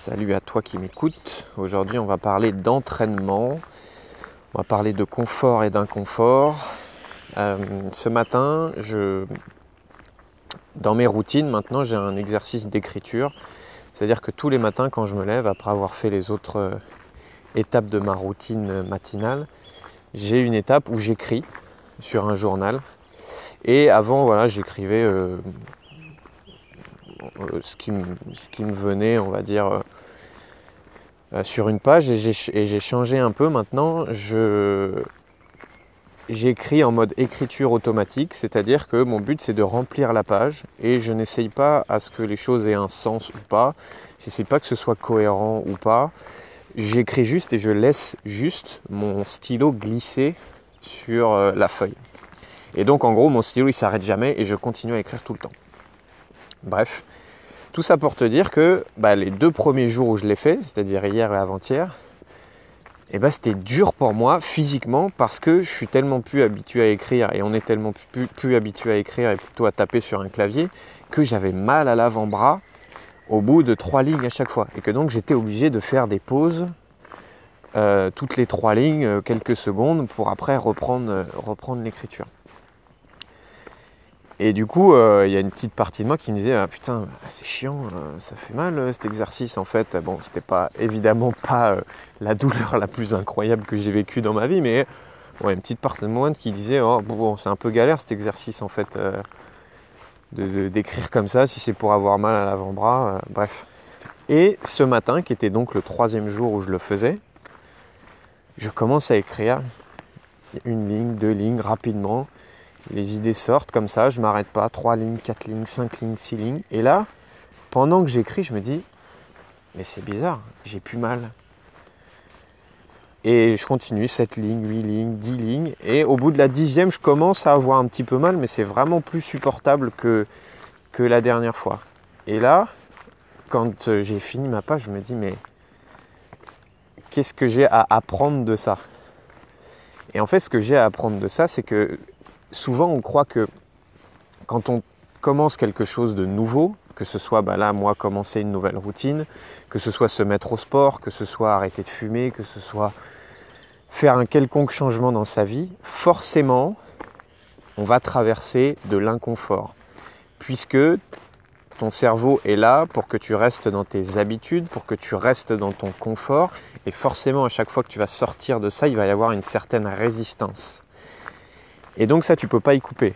Salut à toi qui m'écoutes. Aujourd'hui, on va parler d'entraînement. On va parler de confort et d'inconfort. Euh, ce matin, dans mes routines, maintenant, j'ai un exercice d'écriture. C'est-à-dire que tous les matins, quand je me lève, après avoir fait les autres euh, étapes de ma routine matinale, j'ai une étape où j'écris sur un journal. Et avant, voilà, j'écrivais euh, euh, ce, qui me, venait, on va dire, euh, euh, sur une page et j'ai changé un peu maintenant. j'écris en mode écriture automatique, c'est-à-dire que mon but c'est de remplir la page et je n'essaye pas à ce que les choses aient un sens ou pas, je pas que ce soit cohérent ou pas. J'écris juste et je laisse juste mon stylo glisser sur la feuille. Et donc en gros mon stylo il s'arrête jamais et je continue à écrire tout le temps. Bref, tout ça pour te dire que bah, les deux premiers jours où je l'ai fait, c'est-à-dire hier et avant-hier, eh ben, c'était dur pour moi physiquement parce que je suis tellement plus habitué à écrire et on est tellement plus, habitué à écrire et plutôt à taper sur un clavier que j'avais mal à l'avant-bras au bout de trois lignes à chaque fois et que donc j'étais obligé de faire des pauses euh, toutes les trois lignes, euh, quelques secondes pour après reprendre, euh, reprendre l'écriture. Et du coup, euh, il y a une petite partie de moi qui me disait ah, putain, c'est chiant, euh, ça fait mal euh, cet exercice en fait. Bon, c'était pas évidemment pas la douleur la plus incroyable que j'ai vécue dans ma vie, mais ouais, une petite partie de moi qui disait oh bon, c'est un peu galère cet exercice en fait d'écrire comme ça si c'est pour avoir mal à l'avant-bras. bref. Et ce matin, qui était donc le troisième jour où je le faisais, je commence à écrire une ligne, deux lignes rapidement les idées sortent comme ça, je m'arrête pas, 3 lignes, 4 lignes, 5 lignes, 6 lignes. Et là, pendant que j'écris, je me dis, mais c'est bizarre, j'ai plus mal. Et je continue, 7 lignes, 8 lignes, 10 lignes. Et au bout de la dixième, je commence à avoir un petit peu mal, mais c'est vraiment plus supportable que, que la dernière fois. Et là, quand euh, j'ai fini ma page, je me dis, mais qu'est-ce que j'ai à apprendre de ça? Et en fait, ce que j'ai à apprendre de ça, c'est que souvent on croit que quand on commence quelque chose de nouveau, que ce soit bah là moi commencer une nouvelle routine, que ce soit se mettre au sport, que ce soit arrêter de fumer, que ce soit faire un quelconque changement dans sa vie, forcément on va traverser de l'inconfort. Puisque ton cerveau est là pour que tu restes dans tes habitudes, pour que tu restes dans ton confort. Et forcément, à chaque fois que tu vas sortir de ça, il va y avoir une certaine résistance. Et donc ça, tu peux pas y couper.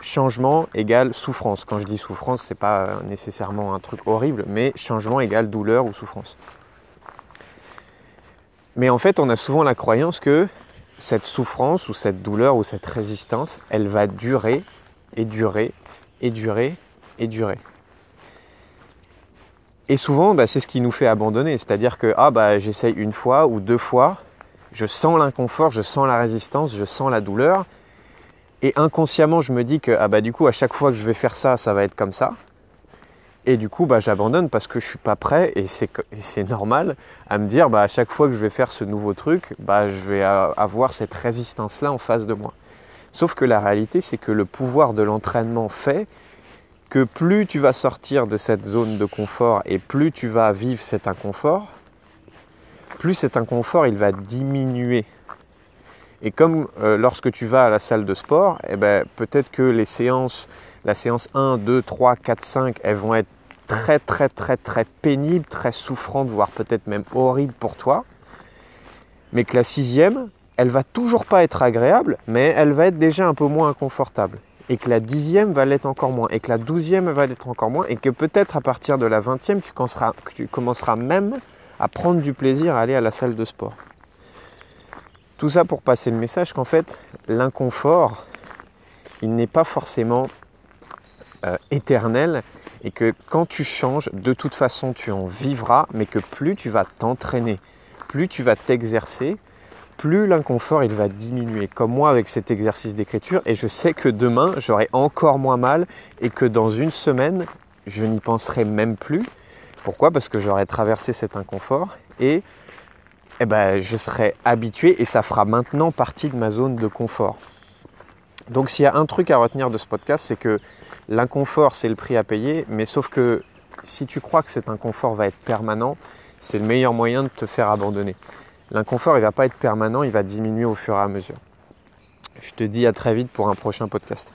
Changement égale souffrance. Quand je dis souffrance, c'est pas nécessairement un truc horrible, mais changement égale douleur ou souffrance. Mais en fait, on a souvent la croyance que cette souffrance ou cette douleur ou cette résistance, elle va durer et durer et durer et durer. Et souvent, bah, c'est ce qui nous fait abandonner. C'est-à-dire que ah, bah, j'essaye une fois ou deux fois, je sens l'inconfort, je sens la résistance, je sens la douleur, et inconsciemment, je me dis que ah bah, du coup, à chaque fois que je vais faire ça, ça va être comme ça. Et du coup, bah, j'abandonne parce que je suis pas prêt et c'est normal à me dire bah, à chaque fois que je vais faire ce nouveau truc, bah, je vais avoir cette résistance-là en face de moi. Sauf que la réalité, c'est que le pouvoir de l'entraînement fait que plus tu vas sortir de cette zone de confort et plus tu vas vivre cet inconfort, plus cet inconfort il va diminuer et comme euh, lorsque tu vas à la salle de sport, eh ben, peut-être que les séances, la séance 1, 2, 3, 4, 5, elles vont être très très très très pénibles, très souffrantes, voire peut-être même horribles pour toi. Mais que la sixième, elle va toujours pas être agréable, mais elle va être déjà un peu moins inconfortable. Et que la dixième va l'être encore moins, et que la douzième va l'être encore moins, et que peut-être à partir de la vingtième, tu tu commenceras même à prendre du plaisir à aller à la salle de sport. Tout ça pour passer le message qu'en fait, l'inconfort, il n'est pas forcément euh, éternel et que quand tu changes, de toute façon, tu en vivras, mais que plus tu vas t'entraîner, plus tu vas t'exercer, plus l'inconfort il va diminuer. Comme moi avec cet exercice d'écriture, et je sais que demain j'aurai encore moins mal et que dans une semaine je n'y penserai même plus. Pourquoi? Parce que j'aurai traversé cet inconfort et eh ben, je serai habitué et ça fera maintenant partie de ma zone de confort. Donc s'il y a un truc à retenir de ce podcast, c'est que l'inconfort, c'est le prix à payer, mais sauf que si tu crois que cet inconfort va être permanent, c'est le meilleur moyen de te faire abandonner. L'inconfort, il va pas être permanent, il va diminuer au fur et à mesure. Je te dis à très vite pour un prochain podcast.